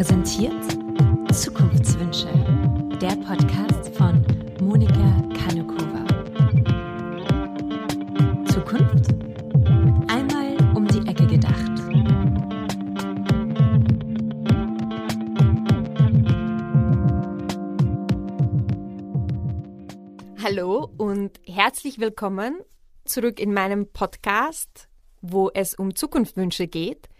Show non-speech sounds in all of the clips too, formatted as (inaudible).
präsentiert Zukunftswünsche, der Podcast von Monika Kanukova. Zukunft? Einmal um die Ecke gedacht. Hallo und herzlich willkommen zurück in meinem Podcast, wo es um Zukunftswünsche geht.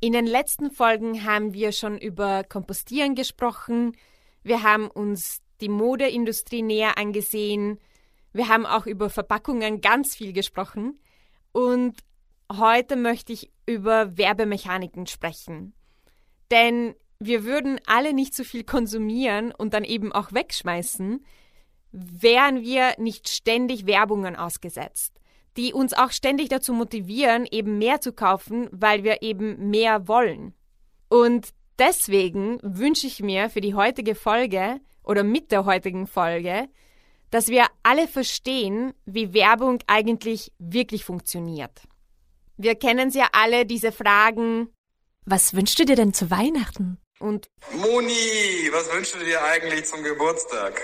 In den letzten Folgen haben wir schon über Kompostieren gesprochen. Wir haben uns die Modeindustrie näher angesehen. Wir haben auch über Verpackungen ganz viel gesprochen. Und heute möchte ich über Werbemechaniken sprechen. Denn wir würden alle nicht so viel konsumieren und dann eben auch wegschmeißen, wären wir nicht ständig Werbungen ausgesetzt die uns auch ständig dazu motivieren, eben mehr zu kaufen, weil wir eben mehr wollen. Und deswegen wünsche ich mir für die heutige Folge oder mit der heutigen Folge, dass wir alle verstehen, wie Werbung eigentlich wirklich funktioniert. Wir kennen ja alle diese Fragen. Was wünschst du dir denn zu Weihnachten? Und Moni, was wünschst du dir eigentlich zum Geburtstag?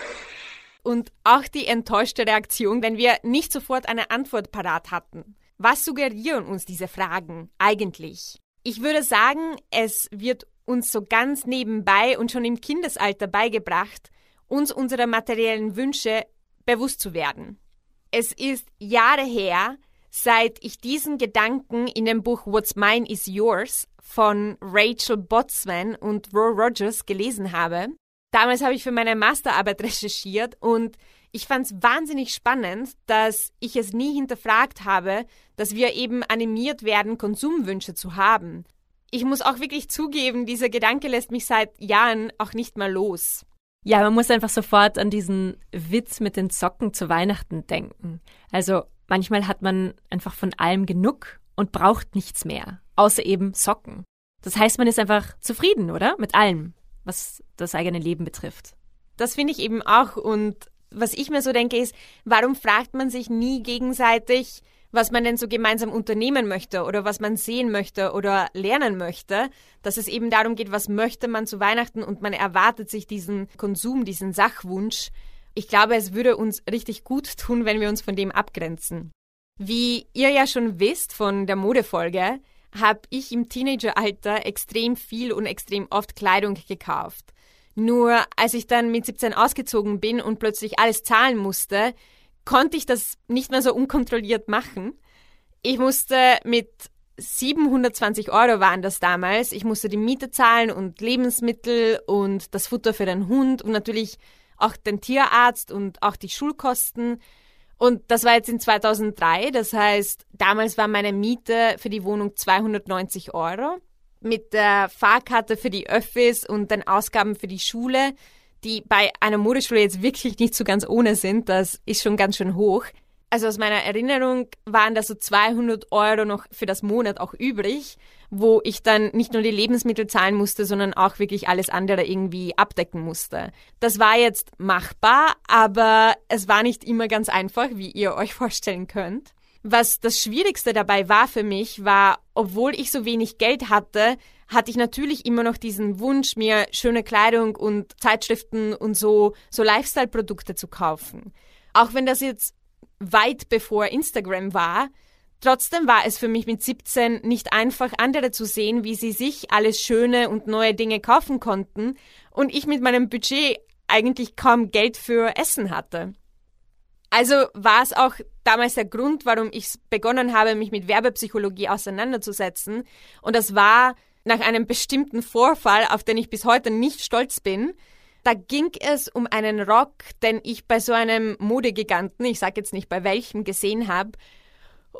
Und auch die enttäuschte Reaktion, wenn wir nicht sofort eine Antwort parat hatten. Was suggerieren uns diese Fragen eigentlich? Ich würde sagen, es wird uns so ganz nebenbei und schon im Kindesalter beigebracht, uns unserer materiellen Wünsche bewusst zu werden. Es ist Jahre her, seit ich diesen Gedanken in dem Buch What's Mine is Yours von Rachel Botsman und Roy Rogers gelesen habe. Damals habe ich für meine Masterarbeit recherchiert und ich fand es wahnsinnig spannend, dass ich es nie hinterfragt habe, dass wir eben animiert werden, Konsumwünsche zu haben. Ich muss auch wirklich zugeben, dieser Gedanke lässt mich seit Jahren auch nicht mehr los. Ja, man muss einfach sofort an diesen Witz mit den Socken zu Weihnachten denken. Also manchmal hat man einfach von allem genug und braucht nichts mehr, außer eben Socken. Das heißt, man ist einfach zufrieden, oder? Mit allem was das eigene Leben betrifft. Das finde ich eben auch. Und was ich mir so denke, ist, warum fragt man sich nie gegenseitig, was man denn so gemeinsam unternehmen möchte oder was man sehen möchte oder lernen möchte, dass es eben darum geht, was möchte man zu Weihnachten und man erwartet sich diesen Konsum, diesen Sachwunsch. Ich glaube, es würde uns richtig gut tun, wenn wir uns von dem abgrenzen. Wie ihr ja schon wisst von der Modefolge, habe ich im Teenageralter extrem viel und extrem oft Kleidung gekauft. Nur als ich dann mit 17 ausgezogen bin und plötzlich alles zahlen musste, konnte ich das nicht mehr so unkontrolliert machen. Ich musste mit 720 Euro waren das damals. Ich musste die Miete zahlen und Lebensmittel und das Futter für den Hund und natürlich auch den Tierarzt und auch die Schulkosten. Und das war jetzt in 2003, das heißt, damals war meine Miete für die Wohnung 290 Euro. Mit der Fahrkarte für die Öffis und den Ausgaben für die Schule, die bei einer Modeschule jetzt wirklich nicht so ganz ohne sind, das ist schon ganz schön hoch. Also aus meiner Erinnerung waren da so 200 Euro noch für das Monat auch übrig, wo ich dann nicht nur die Lebensmittel zahlen musste, sondern auch wirklich alles andere irgendwie abdecken musste. Das war jetzt machbar, aber es war nicht immer ganz einfach, wie ihr euch (laughs) vorstellen könnt. Was das Schwierigste dabei war für mich, war, obwohl ich so wenig Geld hatte, hatte ich natürlich immer noch diesen Wunsch, mir schöne Kleidung und Zeitschriften und so, so Lifestyle-Produkte zu kaufen. Auch wenn das jetzt weit bevor Instagram war. Trotzdem war es für mich mit 17 nicht einfach, andere zu sehen, wie sie sich alles schöne und neue Dinge kaufen konnten und ich mit meinem Budget eigentlich kaum Geld für Essen hatte. Also war es auch damals der Grund, warum ich begonnen habe, mich mit Werbepsychologie auseinanderzusetzen. Und das war nach einem bestimmten Vorfall, auf den ich bis heute nicht stolz bin, da ging es um einen Rock, den ich bei so einem Modegiganten, ich sage jetzt nicht bei welchem, gesehen habe.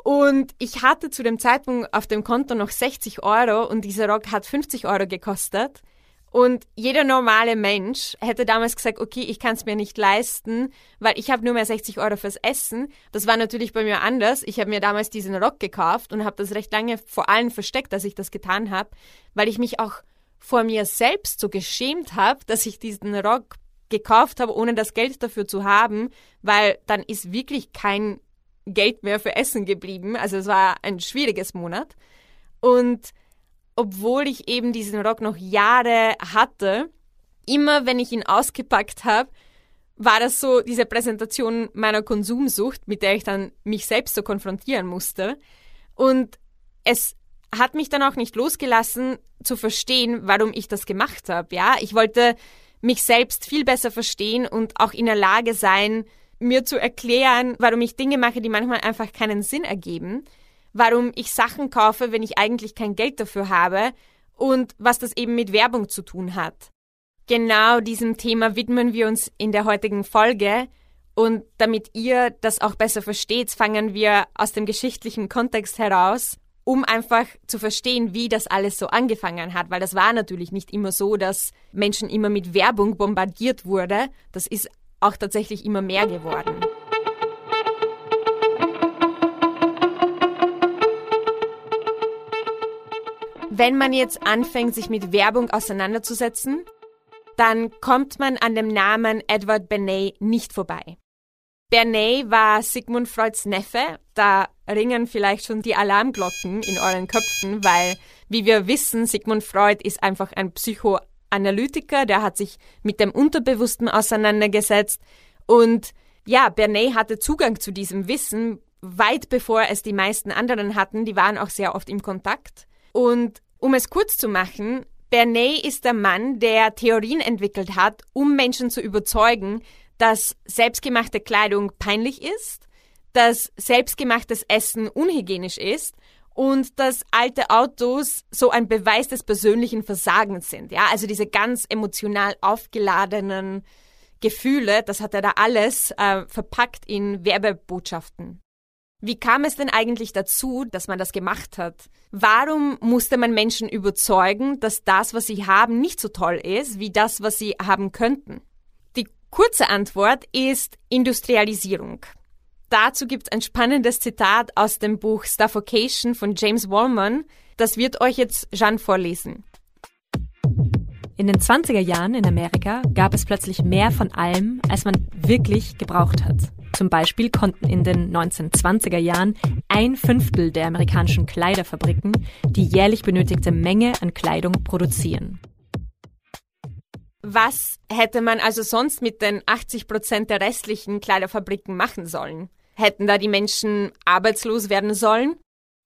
Und ich hatte zu dem Zeitpunkt auf dem Konto noch 60 Euro und dieser Rock hat 50 Euro gekostet. Und jeder normale Mensch hätte damals gesagt, okay, ich kann es mir nicht leisten, weil ich habe nur mehr 60 Euro fürs Essen. Das war natürlich bei mir anders. Ich habe mir damals diesen Rock gekauft und habe das recht lange vor allen versteckt, dass ich das getan habe, weil ich mich auch vor mir selbst so geschämt habe, dass ich diesen Rock gekauft habe, ohne das Geld dafür zu haben, weil dann ist wirklich kein Geld mehr für Essen geblieben. Also es war ein schwieriges Monat. Und obwohl ich eben diesen Rock noch Jahre hatte, immer wenn ich ihn ausgepackt habe, war das so diese Präsentation meiner Konsumsucht, mit der ich dann mich selbst so konfrontieren musste. Und es hat mich dann auch nicht losgelassen, zu verstehen, warum ich das gemacht habe. Ja, ich wollte mich selbst viel besser verstehen und auch in der Lage sein, mir zu erklären, warum ich Dinge mache, die manchmal einfach keinen Sinn ergeben, warum ich Sachen kaufe, wenn ich eigentlich kein Geld dafür habe und was das eben mit Werbung zu tun hat. Genau diesem Thema widmen wir uns in der heutigen Folge. Und damit ihr das auch besser versteht, fangen wir aus dem geschichtlichen Kontext heraus, um einfach zu verstehen, wie das alles so angefangen hat. Weil das war natürlich nicht immer so, dass Menschen immer mit Werbung bombardiert wurde. Das ist auch tatsächlich immer mehr geworden. Wenn man jetzt anfängt, sich mit Werbung auseinanderzusetzen, dann kommt man an dem Namen Edward Bernays nicht vorbei. Bernays war Sigmund Freuds Neffe. Da ringen vielleicht schon die Alarmglocken in euren Köpfen, weil, wie wir wissen, Sigmund Freud ist einfach ein Psychoanalytiker, der hat sich mit dem Unterbewussten auseinandergesetzt. Und ja, Bernays hatte Zugang zu diesem Wissen weit bevor es die meisten anderen hatten. Die waren auch sehr oft im Kontakt. Und um es kurz zu machen, Bernays ist der Mann, der Theorien entwickelt hat, um Menschen zu überzeugen, dass selbstgemachte Kleidung peinlich ist, dass selbstgemachtes Essen unhygienisch ist und dass alte Autos so ein Beweis des persönlichen Versagens sind. Ja, also diese ganz emotional aufgeladenen Gefühle, das hat er da alles äh, verpackt in Werbebotschaften. Wie kam es denn eigentlich dazu, dass man das gemacht hat? Warum musste man Menschen überzeugen, dass das, was sie haben, nicht so toll ist, wie das, was sie haben könnten? Kurze Antwort ist Industrialisierung. Dazu gibt es ein spannendes Zitat aus dem Buch Suffocation von James Wallman. Das wird euch jetzt Jean vorlesen. In den 20er Jahren in Amerika gab es plötzlich mehr von allem, als man wirklich gebraucht hat. Zum Beispiel konnten in den 1920er Jahren ein Fünftel der amerikanischen Kleiderfabriken die jährlich benötigte Menge an Kleidung produzieren. Was hätte man also sonst mit den 80 Prozent der restlichen Kleiderfabriken machen sollen? Hätten da die Menschen arbeitslos werden sollen?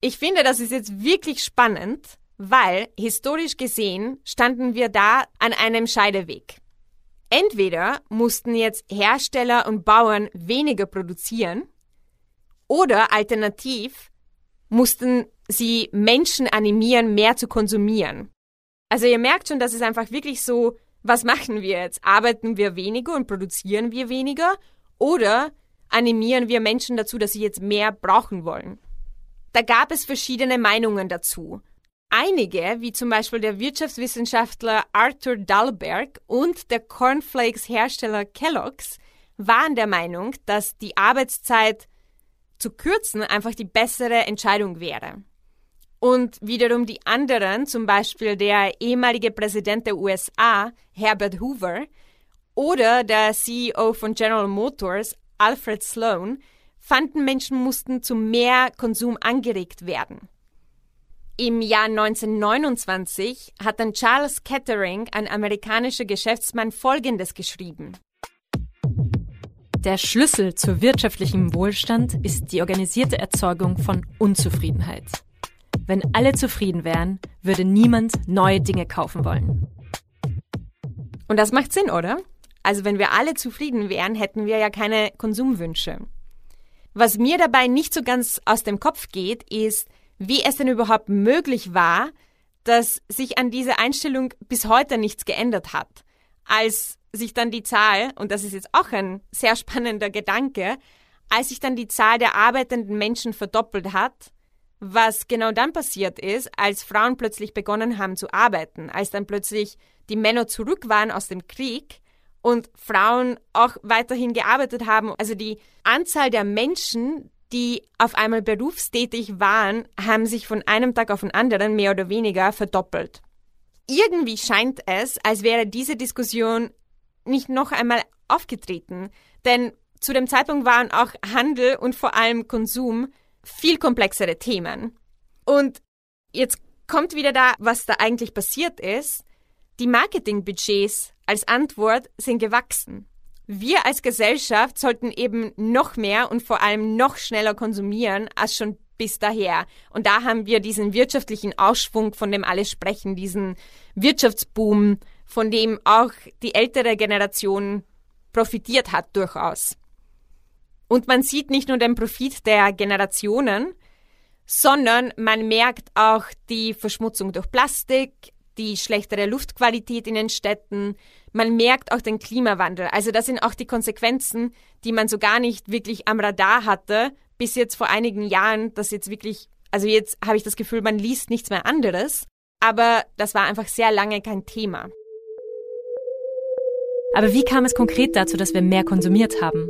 Ich finde, das ist jetzt wirklich spannend, weil historisch gesehen standen wir da an einem Scheideweg. Entweder mussten jetzt Hersteller und Bauern weniger produzieren oder alternativ mussten sie Menschen animieren, mehr zu konsumieren. Also ihr merkt schon, das ist einfach wirklich so, was machen wir jetzt? Arbeiten wir weniger und produzieren wir weniger oder animieren wir Menschen dazu, dass sie jetzt mehr brauchen wollen? Da gab es verschiedene Meinungen dazu. Einige, wie zum Beispiel der Wirtschaftswissenschaftler Arthur Dahlberg und der Cornflakes-Hersteller Kellogg's, waren der Meinung, dass die Arbeitszeit zu kürzen einfach die bessere Entscheidung wäre. Und wiederum die anderen, zum Beispiel der ehemalige Präsident der USA, Herbert Hoover, oder der CEO von General Motors, Alfred Sloan, fanden Menschen mussten zu mehr Konsum angeregt werden. Im Jahr 1929 hat dann Charles Kettering, ein amerikanischer Geschäftsmann, Folgendes geschrieben. Der Schlüssel zu wirtschaftlichem Wohlstand ist die organisierte Erzeugung von Unzufriedenheit. Wenn alle zufrieden wären, würde niemand neue Dinge kaufen wollen. Und das macht Sinn, oder? Also wenn wir alle zufrieden wären, hätten wir ja keine Konsumwünsche. Was mir dabei nicht so ganz aus dem Kopf geht, ist, wie es denn überhaupt möglich war, dass sich an dieser Einstellung bis heute nichts geändert hat. Als sich dann die Zahl, und das ist jetzt auch ein sehr spannender Gedanke, als sich dann die Zahl der arbeitenden Menschen verdoppelt hat, was genau dann passiert ist, als Frauen plötzlich begonnen haben zu arbeiten, als dann plötzlich die Männer zurück waren aus dem Krieg und Frauen auch weiterhin gearbeitet haben. Also die Anzahl der Menschen, die auf einmal berufstätig waren, haben sich von einem Tag auf den anderen mehr oder weniger verdoppelt. Irgendwie scheint es, als wäre diese Diskussion nicht noch einmal aufgetreten, denn zu dem Zeitpunkt waren auch Handel und vor allem Konsum viel komplexere Themen. Und jetzt kommt wieder da, was da eigentlich passiert ist. Die Marketingbudgets als Antwort sind gewachsen. Wir als Gesellschaft sollten eben noch mehr und vor allem noch schneller konsumieren als schon bis daher. Und da haben wir diesen wirtschaftlichen Ausschwung, von dem alle sprechen, diesen Wirtschaftsboom, von dem auch die ältere Generation profitiert hat durchaus. Und man sieht nicht nur den Profit der Generationen, sondern man merkt auch die Verschmutzung durch Plastik, die schlechtere Luftqualität in den Städten, man merkt auch den Klimawandel. Also das sind auch die Konsequenzen, die man so gar nicht wirklich am Radar hatte, bis jetzt vor einigen Jahren, dass jetzt wirklich, also jetzt habe ich das Gefühl, man liest nichts mehr anderes, aber das war einfach sehr lange kein Thema. Aber wie kam es konkret dazu, dass wir mehr konsumiert haben?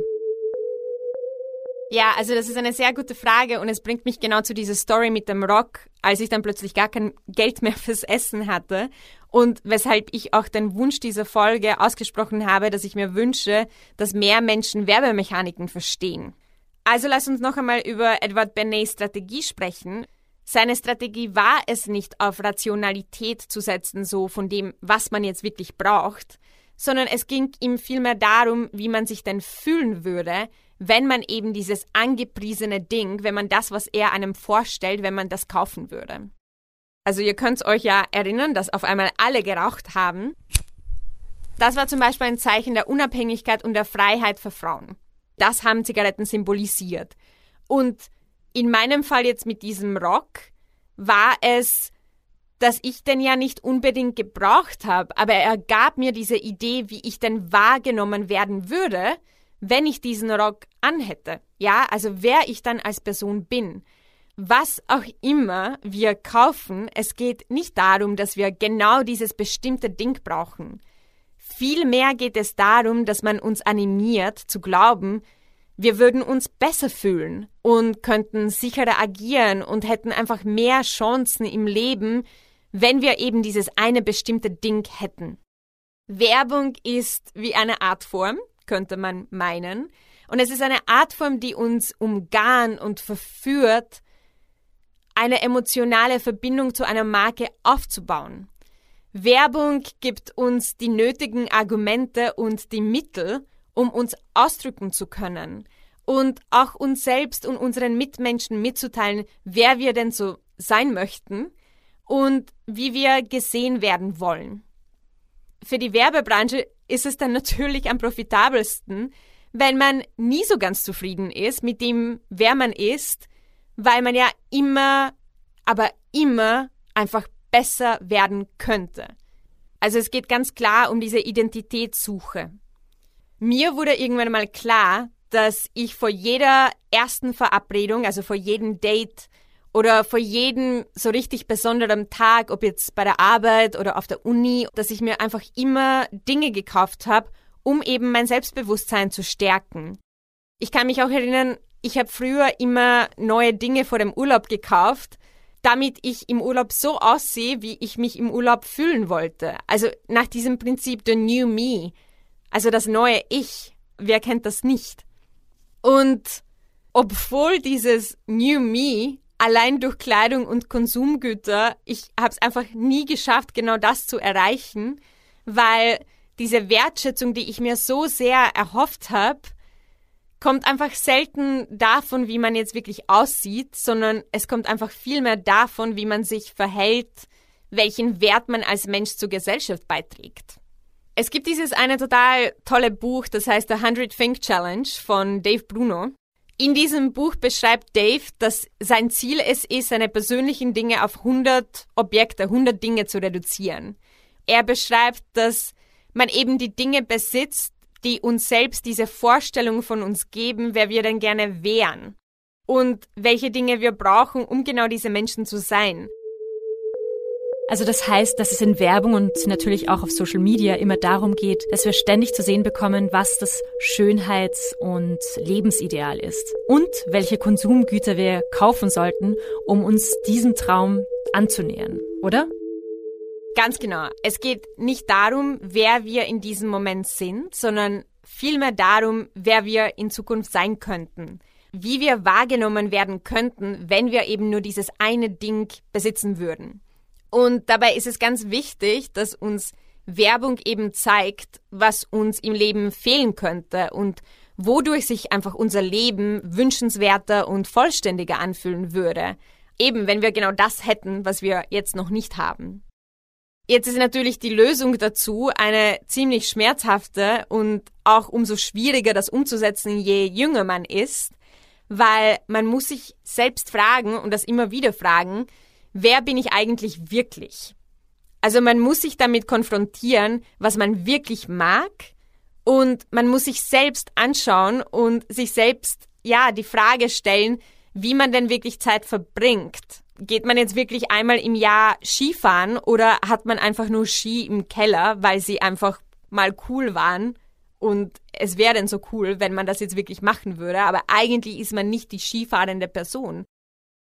Ja, also das ist eine sehr gute Frage und es bringt mich genau zu dieser Story mit dem Rock, als ich dann plötzlich gar kein Geld mehr fürs Essen hatte und weshalb ich auch den Wunsch dieser Folge ausgesprochen habe, dass ich mir wünsche, dass mehr Menschen Werbemechaniken verstehen. Also lass uns noch einmal über Edward Benets Strategie sprechen. Seine Strategie war es nicht, auf Rationalität zu setzen, so von dem, was man jetzt wirklich braucht, sondern es ging ihm vielmehr darum, wie man sich denn fühlen würde, wenn man eben dieses angepriesene Ding, wenn man das, was er einem vorstellt, wenn man das kaufen würde. Also ihr könnt euch ja erinnern, dass auf einmal alle geraucht haben. Das war zum Beispiel ein Zeichen der Unabhängigkeit und der Freiheit für Frauen. Das haben Zigaretten symbolisiert. Und in meinem Fall jetzt mit diesem Rock war es, dass ich den ja nicht unbedingt gebraucht habe, aber er gab mir diese Idee, wie ich denn wahrgenommen werden würde, wenn ich diesen Rock anhätte. Ja, also wer ich dann als Person bin. Was auch immer wir kaufen, es geht nicht darum, dass wir genau dieses bestimmte Ding brauchen. Vielmehr geht es darum, dass man uns animiert zu glauben, wir würden uns besser fühlen und könnten sicherer agieren und hätten einfach mehr Chancen im Leben, wenn wir eben dieses eine bestimmte Ding hätten. Werbung ist wie eine Artform, könnte man meinen. Und es ist eine Artform, die uns umgarn und verführt, eine emotionale Verbindung zu einer Marke aufzubauen. Werbung gibt uns die nötigen Argumente und die Mittel, um uns ausdrücken zu können und auch uns selbst und unseren Mitmenschen mitzuteilen, wer wir denn so sein möchten und wie wir gesehen werden wollen. Für die Werbebranche ist es dann natürlich am profitabelsten, wenn man nie so ganz zufrieden ist mit dem, wer man ist, weil man ja immer, aber immer einfach besser werden könnte. Also es geht ganz klar um diese Identitätssuche. Mir wurde irgendwann mal klar, dass ich vor jeder ersten Verabredung, also vor jedem Date oder vor jedem so richtig besonderen Tag, ob jetzt bei der Arbeit oder auf der Uni, dass ich mir einfach immer Dinge gekauft habe, um eben mein Selbstbewusstsein zu stärken. Ich kann mich auch erinnern, ich habe früher immer neue Dinge vor dem Urlaub gekauft, damit ich im Urlaub so aussehe, wie ich mich im Urlaub fühlen wollte. Also nach diesem Prinzip The New Me, also das neue Ich. Wer kennt das nicht? Und obwohl dieses New Me allein durch Kleidung und Konsumgüter, ich habe es einfach nie geschafft, genau das zu erreichen, weil diese Wertschätzung, die ich mir so sehr erhofft habe, kommt einfach selten davon, wie man jetzt wirklich aussieht, sondern es kommt einfach viel mehr davon, wie man sich verhält, welchen Wert man als Mensch zur Gesellschaft beiträgt. Es gibt dieses eine total tolle Buch, das heißt The 100 Think Challenge von Dave Bruno. In diesem Buch beschreibt Dave, dass sein Ziel es ist, seine persönlichen Dinge auf 100 Objekte, 100 Dinge zu reduzieren. Er beschreibt, dass man eben die Dinge besitzt, die uns selbst diese Vorstellung von uns geben, wer wir denn gerne wären und welche Dinge wir brauchen, um genau diese Menschen zu sein. Also das heißt, dass es in Werbung und natürlich auch auf Social Media immer darum geht, dass wir ständig zu sehen bekommen, was das Schönheits- und Lebensideal ist und welche Konsumgüter wir kaufen sollten, um uns diesem Traum anzunähern, oder? Ganz genau. Es geht nicht darum, wer wir in diesem Moment sind, sondern vielmehr darum, wer wir in Zukunft sein könnten. Wie wir wahrgenommen werden könnten, wenn wir eben nur dieses eine Ding besitzen würden. Und dabei ist es ganz wichtig, dass uns Werbung eben zeigt, was uns im Leben fehlen könnte und wodurch sich einfach unser Leben wünschenswerter und vollständiger anfühlen würde. Eben, wenn wir genau das hätten, was wir jetzt noch nicht haben. Jetzt ist natürlich die Lösung dazu eine ziemlich schmerzhafte und auch umso schwieriger das umzusetzen, je jünger man ist, weil man muss sich selbst fragen und das immer wieder fragen, wer bin ich eigentlich wirklich? Also man muss sich damit konfrontieren, was man wirklich mag und man muss sich selbst anschauen und sich selbst, ja, die Frage stellen, wie man denn wirklich Zeit verbringt. Geht man jetzt wirklich einmal im Jahr Skifahren oder hat man einfach nur Ski im Keller, weil sie einfach mal cool waren und es wäre denn so cool, wenn man das jetzt wirklich machen würde, aber eigentlich ist man nicht die skifahrende Person.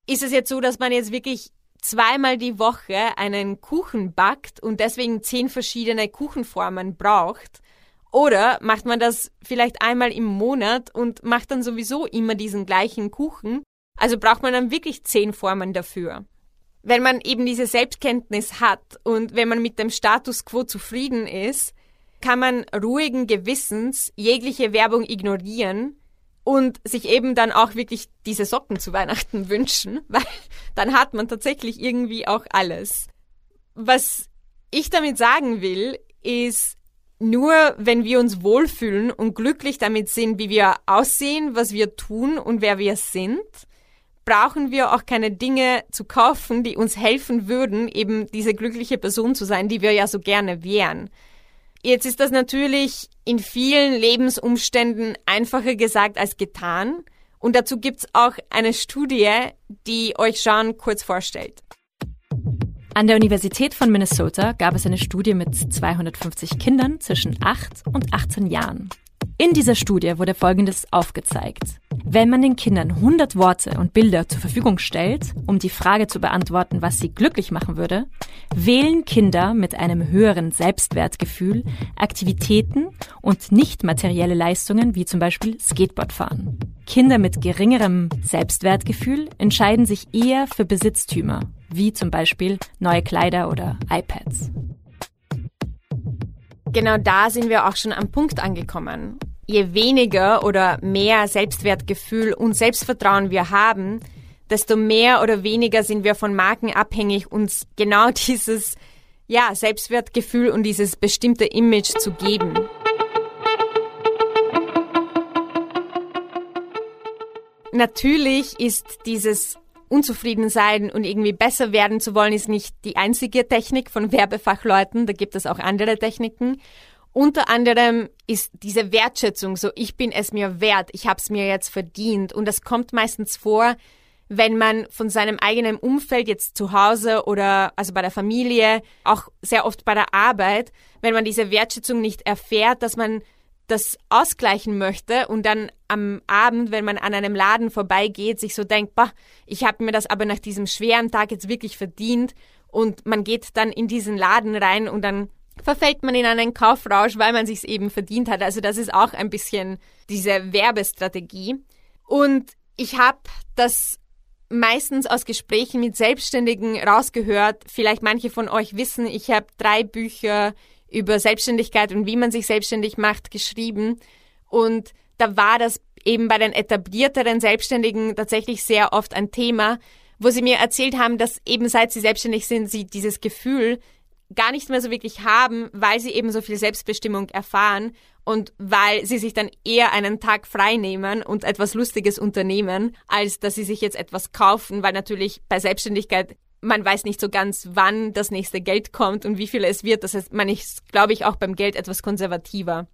Ist es jetzt so, dass man jetzt wirklich zweimal die Woche einen Kuchen backt und deswegen zehn verschiedene Kuchenformen braucht? Oder macht man das vielleicht einmal im Monat und macht dann sowieso immer diesen gleichen Kuchen? Also braucht man dann wirklich zehn Formen dafür. Wenn man eben diese Selbstkenntnis hat und wenn man mit dem Status quo zufrieden ist, kann man ruhigen Gewissens jegliche Werbung ignorieren und sich eben dann auch wirklich diese Socken zu Weihnachten (laughs) wünschen, weil dann hat man tatsächlich irgendwie auch alles. Was ich damit sagen will, ist, nur wenn wir uns wohlfühlen und glücklich damit sind, wie wir aussehen, was wir tun und wer wir sind, brauchen wir auch keine Dinge zu kaufen, die uns helfen würden, eben diese glückliche Person zu sein, die wir ja so gerne wären. Jetzt ist das natürlich in vielen Lebensumständen einfacher gesagt als getan. Und dazu gibt's auch eine Studie, die euch Jean kurz vorstellt. An der Universität von Minnesota gab es eine Studie mit 250 Kindern zwischen 8 und 18 Jahren. In dieser Studie wurde Folgendes aufgezeigt. Wenn man den Kindern 100 Worte und Bilder zur Verfügung stellt, um die Frage zu beantworten, was sie glücklich machen würde, wählen Kinder mit einem höheren Selbstwertgefühl Aktivitäten und nicht materielle Leistungen wie zum Beispiel Skateboardfahren. Kinder mit geringerem Selbstwertgefühl entscheiden sich eher für Besitztümer, wie zum Beispiel neue Kleider oder iPads. Genau da sind wir auch schon am Punkt angekommen. Je weniger oder mehr Selbstwertgefühl und Selbstvertrauen wir haben, desto mehr oder weniger sind wir von Marken abhängig, uns genau (laughs) dieses ja, Selbstwertgefühl und dieses bestimmte Image zu geben. Natürlich ist dieses unzufrieden sein und irgendwie besser werden zu wollen, ist nicht die einzige Technik von Werbefachleuten. Da gibt es auch andere Techniken. Unter anderem ist diese Wertschätzung so, ich bin es mir wert, ich habe es mir jetzt verdient. Und das kommt meistens vor, wenn man von seinem eigenen Umfeld jetzt zu Hause oder also bei der Familie, auch sehr oft bei der Arbeit, wenn man diese Wertschätzung nicht erfährt, dass man das ausgleichen möchte und dann am Abend, wenn man an einem Laden vorbeigeht, sich so denkt, bah, ich habe mir das aber nach diesem schweren Tag jetzt wirklich verdient und man geht dann in diesen Laden rein und dann verfällt man in einen Kaufrausch, weil man sich's eben verdient hat. Also das ist auch ein bisschen diese Werbestrategie. Und ich habe das meistens aus Gesprächen mit Selbstständigen rausgehört. Vielleicht manche von euch wissen, ich habe drei Bücher über Selbstständigkeit und wie man sich selbstständig macht geschrieben. Und da war das eben bei den etablierteren Selbstständigen tatsächlich sehr oft ein Thema, wo sie mir erzählt haben, dass eben seit sie selbstständig sind, sie dieses Gefühl gar nicht mehr so wirklich haben, weil sie eben so viel Selbstbestimmung erfahren und weil sie sich dann eher einen Tag frei nehmen und etwas Lustiges unternehmen, als dass sie sich jetzt etwas kaufen, weil natürlich bei Selbstständigkeit man weiß nicht so ganz, wann das nächste Geld kommt und wie viel es wird. Das heißt, man ist, glaube ich, auch beim Geld etwas konservativer.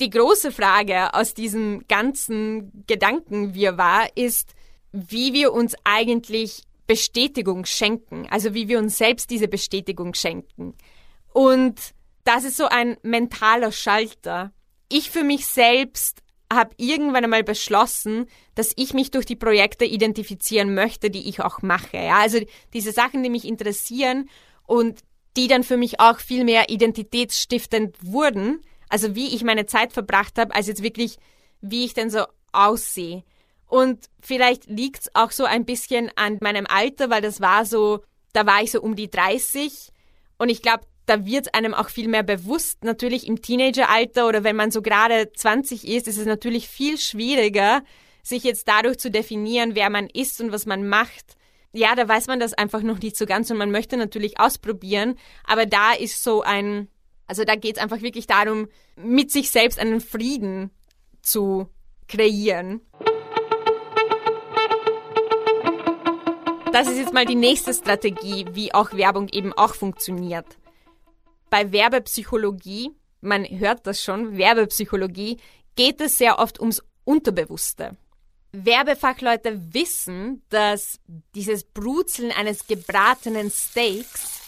Die große Frage aus diesem ganzen Gedanken wir war, ist, wie wir uns eigentlich Bestätigung schenken, also wie wir uns selbst diese Bestätigung schenken. Und das ist so ein mentaler Schalter. Ich für mich selbst habe irgendwann einmal beschlossen, dass ich mich durch die Projekte identifizieren möchte, die ich auch mache. Ja? Also diese Sachen, die mich interessieren und die dann für mich auch viel mehr identitätsstiftend wurden. Also wie ich meine Zeit verbracht habe, als jetzt wirklich, wie ich denn so aussehe. Und vielleicht liegt's auch so ein bisschen an meinem Alter, weil das war so da war ich so um die 30 und ich glaube, da wird einem auch viel mehr bewusst. Natürlich im Teenageralter oder wenn man so gerade 20 ist, ist es natürlich viel schwieriger, sich jetzt dadurch zu definieren, wer man ist und was man macht. Ja, da weiß man das einfach noch nicht so ganz und man möchte natürlich ausprobieren, aber da ist so ein, also da geht es einfach wirklich darum, mit sich selbst einen Frieden zu kreieren. Das ist jetzt mal die nächste Strategie, wie auch Werbung eben auch funktioniert. Bei Werbepsychologie, man hört das schon, Werbepsychologie, geht es sehr oft ums Unterbewusste. Werbefachleute wissen, dass dieses Brutzeln eines gebratenen Steaks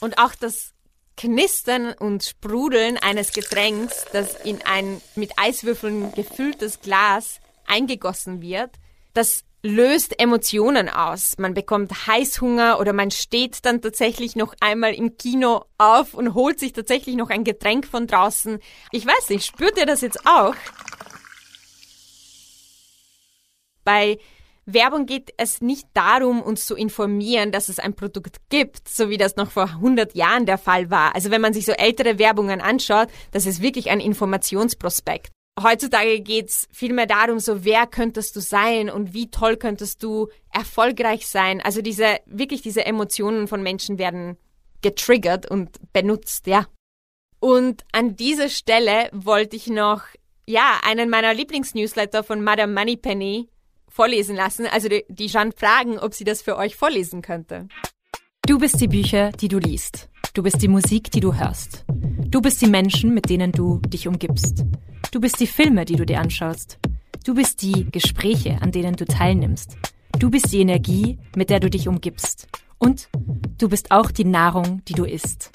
und auch das Knistern und Sprudeln eines Getränks, das in ein mit Eiswürfeln gefülltes Glas eingegossen wird, das löst Emotionen aus. Man bekommt Heißhunger oder man steht dann tatsächlich noch einmal im Kino auf und holt sich tatsächlich noch ein Getränk von draußen. Ich weiß nicht, spürt ihr das jetzt auch? Bei Werbung geht es nicht darum, uns zu informieren, dass es ein Produkt gibt, so wie das noch vor 100 Jahren der Fall war. Also wenn man sich so ältere Werbungen anschaut, das ist wirklich ein Informationsprospekt heutzutage geht's viel mehr darum, so wer könntest du sein und wie toll könntest du erfolgreich sein. Also diese, wirklich diese Emotionen von Menschen werden getriggert und benutzt, ja. Und an dieser Stelle wollte ich noch, ja, einen meiner Lieblingsnewsletter von Madame Moneypenny vorlesen lassen. Also die, die Jeanne fragen, ob sie das für euch vorlesen könnte. Du bist die Bücher, die du liest. Du bist die Musik, die du hörst. Du bist die Menschen, mit denen du dich umgibst. Du bist die Filme, die du dir anschaust. Du bist die Gespräche, an denen du teilnimmst. Du bist die Energie, mit der du dich umgibst. Und du bist auch die Nahrung, die du isst.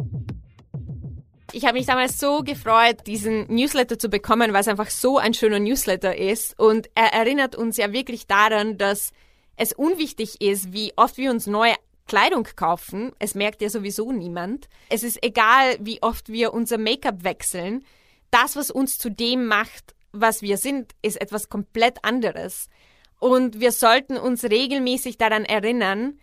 Ich habe mich damals so gefreut, diesen Newsletter zu bekommen, weil es einfach so ein schöner Newsletter ist. Und er erinnert uns ja wirklich daran, dass es unwichtig ist, wie oft wir uns neue Kleidung kaufen. Es merkt ja sowieso niemand. Es ist egal, wie oft wir unser Make-up wechseln das, was uns zu dem macht, was wir sind, ist etwas komplett anderes. Und wir sollten uns regelmäßig daran erinnern,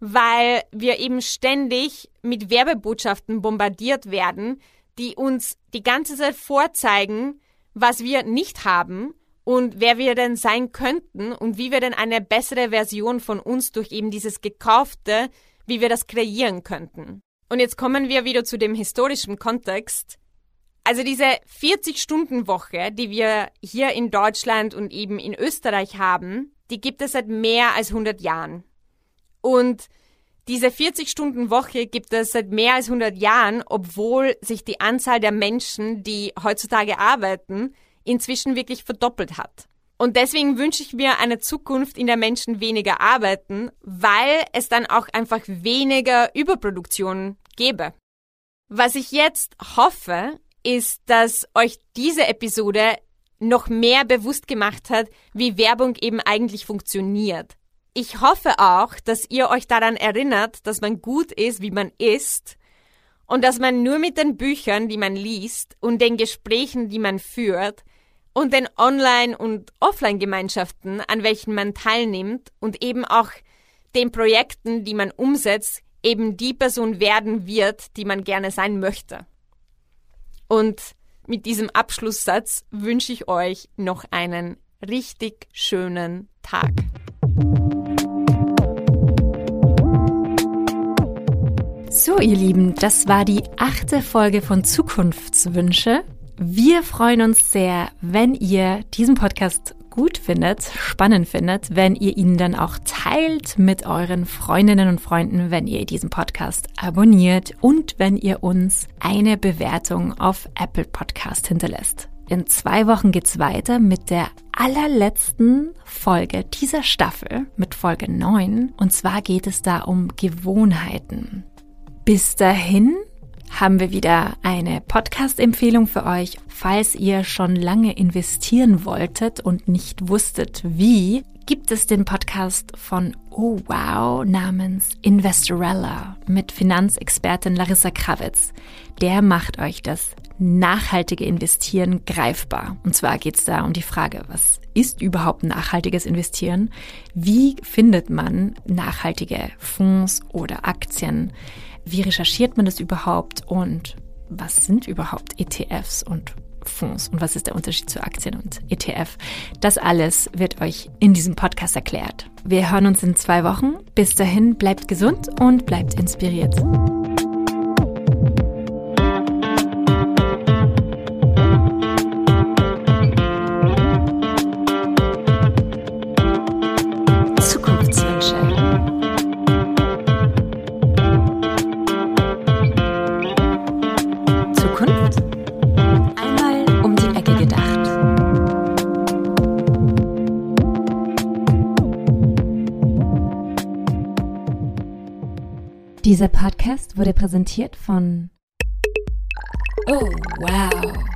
weil wir eben ständig mit Werbebotschaften bombardiert werden, die uns die ganze Zeit vorzeigen, was wir nicht haben und wer wir denn sein könnten und wie wir denn eine bessere Version von uns durch eben dieses Gekaufte, wie wir das kreieren könnten. Und jetzt kommen wir wieder zu dem historischen Kontext. Also diese 40-Stunden-Woche, die wir hier in Deutschland und eben in Österreich haben, die gibt es seit mehr als 100 Jahren. Und diese 40-Stunden-Woche gibt es seit mehr als 100 Jahren, obwohl sich die Anzahl der Menschen, die heutzutage arbeiten, inzwischen wirklich verdoppelt hat. Und deswegen wünsche ich mir eine Zukunft, in der Menschen weniger arbeiten, weil es dann auch einfach weniger Überproduktion gäbe. Was ich jetzt hoffe, ist, dass euch diese Episode noch mehr bewusst gemacht hat, wie Werbung eben eigentlich funktioniert. Ich hoffe auch, dass ihr euch daran erinnert, dass man gut ist, wie man ist und dass man nur mit den Büchern, die man liest und den Gesprächen, die man führt und den Online- und Offline-Gemeinschaften, an welchen man teilnimmt und eben auch den Projekten, die man umsetzt, eben die Person werden wird, die man gerne sein möchte. Und mit diesem Abschlusssatz wünsche ich euch noch einen richtig schönen Tag. So, ihr Lieben, das war die achte Folge von Zukunftswünsche. Wir freuen uns sehr, wenn ihr diesen Podcast gut findet, spannend findet, wenn ihr ihn dann auch teilt mit euren Freundinnen und Freunden, wenn ihr diesen Podcast abonniert und wenn ihr uns eine Bewertung auf Apple Podcast hinterlässt. In zwei Wochen geht's weiter mit der allerletzten Folge dieser Staffel, mit Folge 9. Und zwar geht es da um Gewohnheiten. Bis dahin haben wir wieder eine Podcast-Empfehlung für euch. Falls ihr schon lange investieren wolltet und nicht wusstet, wie, gibt es den Podcast von Oh Wow namens Investorella mit Finanzexpertin Larissa Krawitz. Der macht euch das nachhaltige Investieren greifbar. Und zwar geht es da um die Frage, was ist überhaupt nachhaltiges Investieren? Wie findet man nachhaltige Fonds oder Aktien? Wie recherchiert man das überhaupt? Und was sind überhaupt ETFs und Fonds und was ist der Unterschied zu Aktien und ETF? Das alles wird euch in diesem Podcast erklärt. Wir hören uns in zwei Wochen. Bis dahin bleibt gesund und bleibt inspiriert. Podcast wurde präsentiert von Oh, wow.